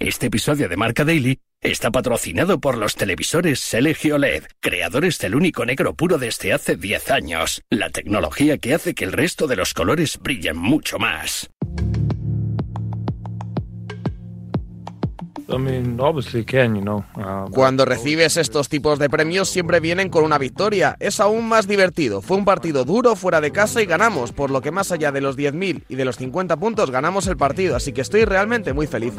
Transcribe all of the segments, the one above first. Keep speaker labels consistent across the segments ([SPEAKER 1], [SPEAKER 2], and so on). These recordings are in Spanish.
[SPEAKER 1] Este episodio de Marca Daily está patrocinado por los televisores LG OLED, creadores del único negro puro desde hace 10 años, la tecnología que hace que el resto de los colores brillen mucho más.
[SPEAKER 2] Cuando recibes estos tipos de premios siempre vienen con una victoria. Es aún más divertido. Fue un partido duro fuera de casa y ganamos, por lo que más allá de los 10.000 y de los 50 puntos ganamos el partido, así que estoy realmente muy feliz.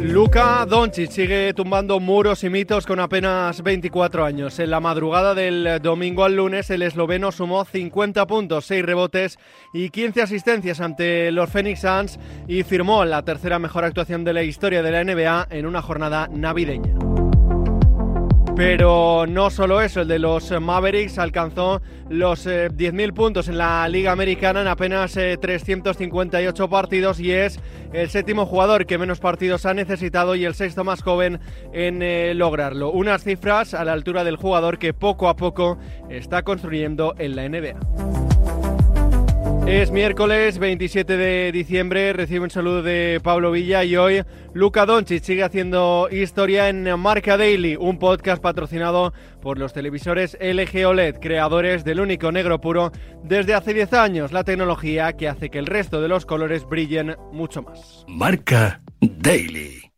[SPEAKER 3] Luka Doncic sigue tumbando muros y mitos con apenas 24 años. En la madrugada del domingo al lunes, el esloveno sumó 50 puntos, 6 rebotes y 15 asistencias ante los Phoenix Suns y firmó la tercera mejor actuación de la historia de la NBA en una jornada navideña. Pero no solo eso, el de los Mavericks alcanzó los 10.000 eh, puntos en la Liga Americana en apenas 358 eh, partidos y es el séptimo jugador que menos partidos ha necesitado y el sexto más joven en eh, lograrlo. Unas cifras a la altura del jugador que poco a poco está construyendo en la NBA. Es miércoles 27 de diciembre, recibe un saludo de Pablo Villa y hoy Luca Doncic sigue haciendo historia en Marca Daily, un podcast patrocinado por los televisores LG OLED, creadores del único negro puro desde hace 10 años, la tecnología que hace que el resto de los colores brillen mucho más.
[SPEAKER 1] Marca Daily.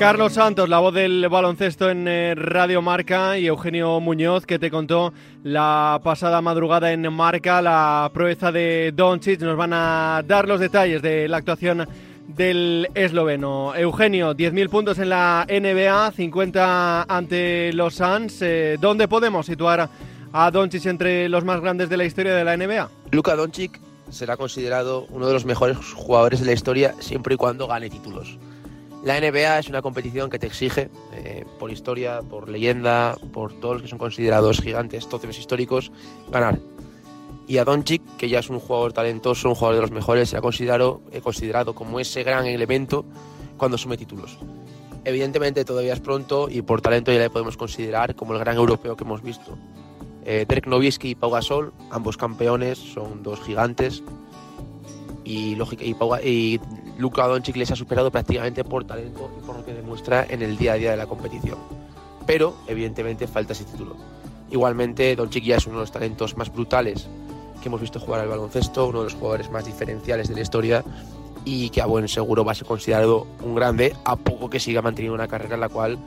[SPEAKER 3] Carlos Santos, la voz del baloncesto en eh, Radio Marca y Eugenio Muñoz que te contó la pasada madrugada en Marca la proeza de Doncic. Nos van a dar los detalles de la actuación del esloveno. Eugenio, 10.000 puntos en la NBA, 50 ante los Suns. Eh, ¿Dónde podemos situar a Doncic entre los más grandes de la historia de la NBA?
[SPEAKER 4] Luka Doncic será considerado uno de los mejores jugadores de la historia siempre y cuando gane títulos. La NBA es una competición que te exige, eh, por historia, por leyenda, por todos los que son considerados gigantes, tótems históricos, ganar. Y a que ya es un jugador talentoso, un jugador de los mejores, se ha considerado, considerado como ese gran elemento cuando sume títulos. Evidentemente todavía es pronto y por talento ya le podemos considerar como el gran europeo que hemos visto. Eh, Dirk Nowitzki y Pau Gasol, ambos campeones, son dos gigantes. Y, y, y Luka Doncic les ha superado prácticamente por talento y por lo que demuestra en el día a día de la competición. Pero, evidentemente, falta ese título. Igualmente, Doncic ya es uno de los talentos más brutales que hemos visto jugar al baloncesto, uno de los jugadores más diferenciales de la historia y que a buen seguro va a ser considerado un grande a poco que siga manteniendo una carrera en la cual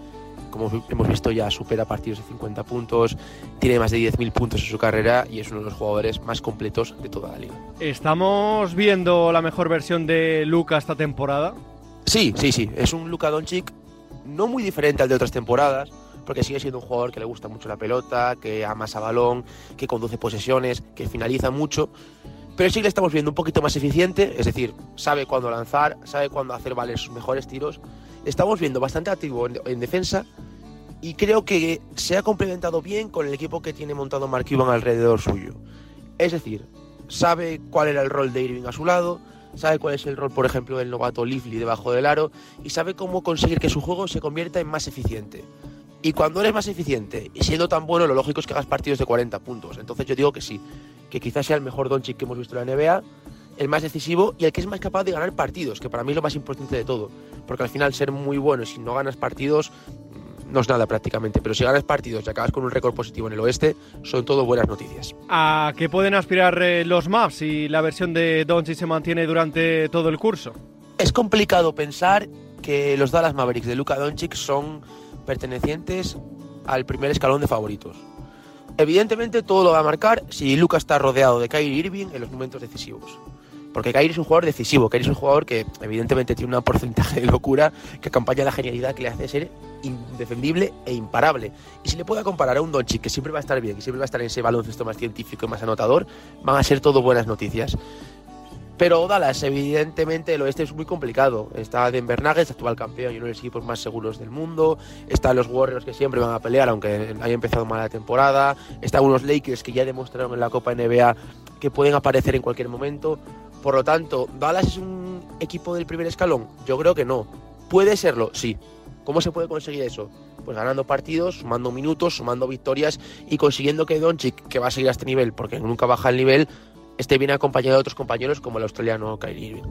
[SPEAKER 4] como hemos visto ya supera partidos de 50 puntos, tiene más de 10.000 puntos en su carrera y es uno de los jugadores más completos de toda la liga.
[SPEAKER 3] ¿Estamos viendo la mejor versión de Luca esta temporada?
[SPEAKER 4] Sí, sí, sí, es un Luka Doncic no muy diferente al de otras temporadas, porque sigue siendo un jugador que le gusta mucho la pelota, que amasa balón, que conduce posesiones, que finaliza mucho, pero sí le estamos viendo un poquito más eficiente, es decir, sabe cuándo lanzar, sabe cuándo hacer valer sus mejores tiros. Estamos viendo bastante activo en, defensa y creo que se ha complementado bien con el equipo que tiene montado Mark Cuban alrededor suyo. Es decir, sabe cuál era el rol de Irving a su lado, sabe cuál es el rol, por ejemplo, del novato Lively debajo del aro y sabe cómo conseguir que su juego se convierta en más eficiente. Y cuando eres más eficiente y siendo tan bueno, lo lógico es que hagas partidos de 40 puntos. Entonces yo digo que sí, que quizás sea el mejor Doncic que hemos visto en la NBA, el más decisivo y el que es más capaz de ganar partidos, que para mí es lo más importante de todo. Porque al final ser muy bueno y si no ganas partidos mm, no es nada prácticamente, pero si ganas partidos y acabas con un récord positivo en el oeste, son todo buenas noticias.
[SPEAKER 3] ¿A qué pueden aspirar eh, los Maps si la versión de Doncic se mantiene durante todo el curso?
[SPEAKER 4] Es complicado pensar que los Dallas Mavericks de Luka Doncic son pertenecientes al primer escalón de favoritos. Evidentemente todo lo va a marcar si Lucas está rodeado de Kyrie Irving en los momentos decisivos. Porque Kyrie es un jugador decisivo, Kyrie es un jugador que evidentemente tiene un porcentaje de locura que acompaña la genialidad que le hace ser indefendible e imparable. Y si le puede comparar a un Doncic que siempre va a estar bien, que siempre va a estar en ese baloncesto más científico y más anotador, van a ser todo buenas noticias. Pero Dallas, evidentemente, el oeste es muy complicado. Está Denver Nuggets, actual campeón y uno de los equipos más seguros del mundo. Están los Warriors que siempre van a pelear, aunque haya empezado mal la temporada. Están unos Lakers que ya demostraron en la Copa NBA que pueden aparecer en cualquier momento. Por lo tanto, ¿Dallas es un equipo del primer escalón? Yo creo que no. ¿Puede serlo? Sí. ¿Cómo se puede conseguir eso? pues ganando partidos, sumando minutos, sumando victorias y consiguiendo que Doncic, que va a seguir a este nivel porque nunca baja el nivel, esté bien acompañado de otros compañeros como el australiano Kyrie.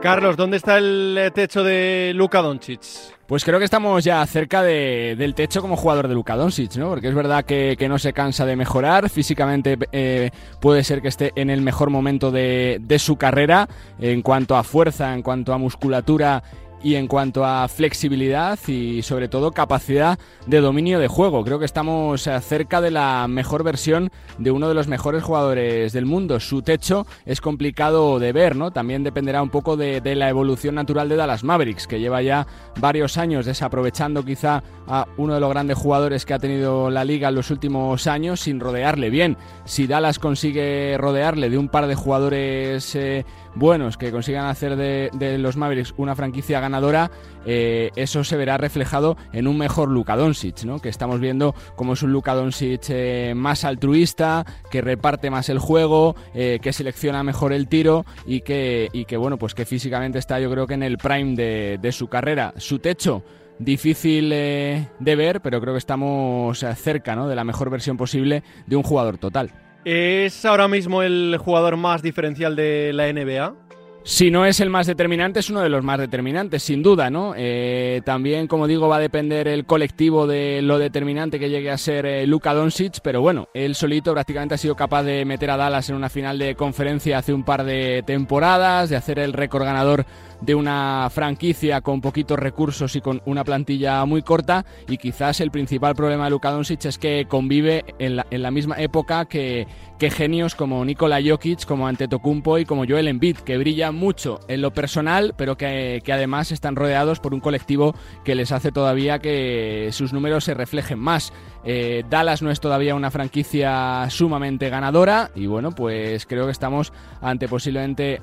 [SPEAKER 3] Carlos, ¿dónde está el eh, techo de Luka Doncic?
[SPEAKER 5] Pues creo que estamos ya cerca del techo como jugador de Luka Doncic, ¿no? Porque es verdad que, no se cansa de mejorar. Físicamente eh, puede ser que esté en el mejor momento de, de su carrera en cuanto a fuerza, en cuanto a musculatura y en cuanto a flexibilidad y sobre todo capacidad de dominio de juego. Creo que estamos eh, cerca de la mejor versión de uno de los mejores jugadores del mundo. Su techo es complicado de ver, ¿no? También dependerá un poco de, la evolución natural de Dallas Mavericks, que lleva ya varios años desaprovechando quizá a uno de los grandes jugadores que ha tenido la liga en los últimos años sin rodearle bien. Si Dallas consigue rodearle de un par de jugadores eh, buenos que consigan hacer de, los Mavericks una franquicia ganadora, eh, eso se verá reflejado en un mejor Luka Doncic, ¿no? que estamos viendo como es un Luka Doncic eh, más altruista, que reparte más el juego, eh, que selecciona mejor el tiro y que, y que, bueno, pues que físicamente está yo creo que en el prime de, de su carrera. Su techo difícil de ver, pero creo que estamos cerca ¿no? de la mejor versión posible de un jugador total.
[SPEAKER 3] ¿Es ahora mismo el jugador más diferencial de la NBA?
[SPEAKER 5] Si no es el más determinante, es uno de los más determinantes, sin duda, ¿no? Eh, también, como digo, va a depender el colectivo de lo determinante que llegue a ser eh, Luka Doncic, pero bueno, él solito prácticamente ha sido capaz de meter a Dallas en una final de conferencia hace un par de temporadas, de hacer el récord ganador de una franquicia con poquitos recursos y con una plantilla muy corta y quizás el principal problema de Luka es que convive en la, en la misma época que, que, genios como Nikola Jokic, como Antetokounmpo y como Joel Embiid, que brillan mucho en lo personal, pero que, que además están rodeados por un colectivo que les hace todavía que sus números se reflejen más. Eh, Dallas no es todavía una franquicia sumamente ganadora y bueno, pues creo que estamos ante posiblemente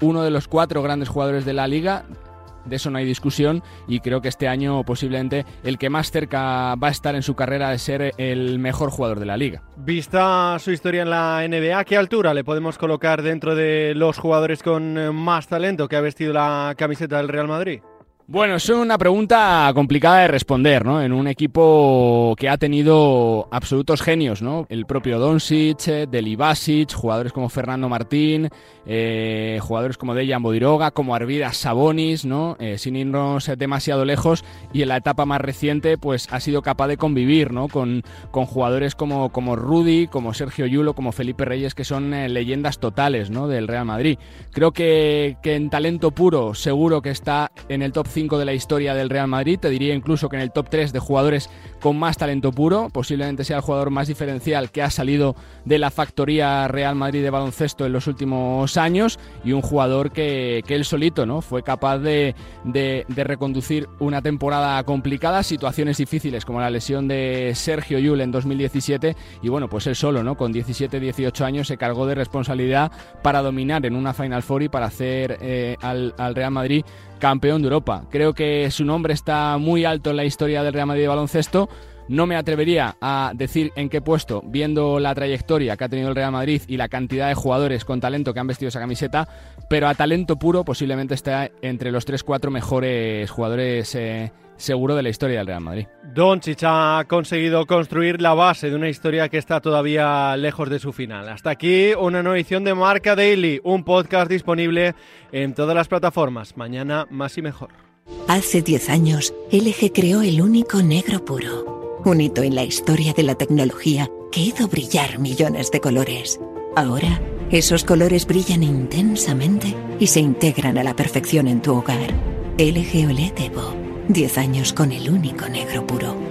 [SPEAKER 5] uno de los cuatro grandes jugadores de la liga. De eso no hay discusión y creo que este año posiblemente el que más cerca va a estar en su carrera de ser el mejor jugador de la liga.
[SPEAKER 3] Vista su historia en la NBA, ¿a qué altura le podemos colocar dentro de los jugadores con más talento que ha vestido la camiseta del Real Madrid?
[SPEAKER 5] Bueno, es una pregunta complicada de responder, ¿no? En un equipo que ha tenido absolutos genios, ¿no? El propio Doncic, eh, Delibasic, jugadores como Fernando Martín, eh, jugadores como Dejan Bodiroga, como Arvidas Sabonis, ¿no? Eh, sin irnos demasiado lejos y en la etapa más reciente, pues ha sido capaz de convivir, ¿no? Con, con jugadores como, como Rudy, como Sergio Yulo, como Felipe Reyes, que son leyendas totales, ¿no? Del Real Madrid. Creo que, que en talento puro seguro que está en el top 5 de la historia del Real Madrid. Te diría incluso que en el top 3 de jugadores con más talento puro. Posiblemente sea el jugador más diferencial que ha salido de la factoría Real Madrid de baloncesto en los últimos años. Y un jugador que, que él solito ¿no? fue capaz de, de, reconducir una temporada complicada, situaciones difíciles como la lesión de Sergio Yul en 2017. Y bueno, pues él solo, ¿no? con 17-18 años, se cargó de responsabilidad para dominar en una Final Four y para hacer eh, al, al Real Madrid campeón de Europa. Creo que su nombre está muy alto en la historia del Real Madrid de baloncesto. No me atrevería a decir en qué puesto, viendo la trayectoria que ha tenido el Real Madrid y la cantidad de jugadores con talento que han vestido esa camiseta, pero a talento puro posiblemente está entre los 3-4 mejores jugadores eh, seguro de la historia del Real Madrid.
[SPEAKER 3] Doncic ha conseguido construir la base de una historia que está todavía lejos de su final. Hasta aquí una nueva edición de Marca Daily, un podcast disponible en todas las plataformas. Mañana más y mejor.
[SPEAKER 6] Hace 10 años, LG creó el único negro puro, un hito en la historia de la tecnología que hizo brillar millones de colores. Ahora, esos colores brillan intensamente y se integran a la perfección en tu hogar. LG OLED Evo 10 años con el único negro puro.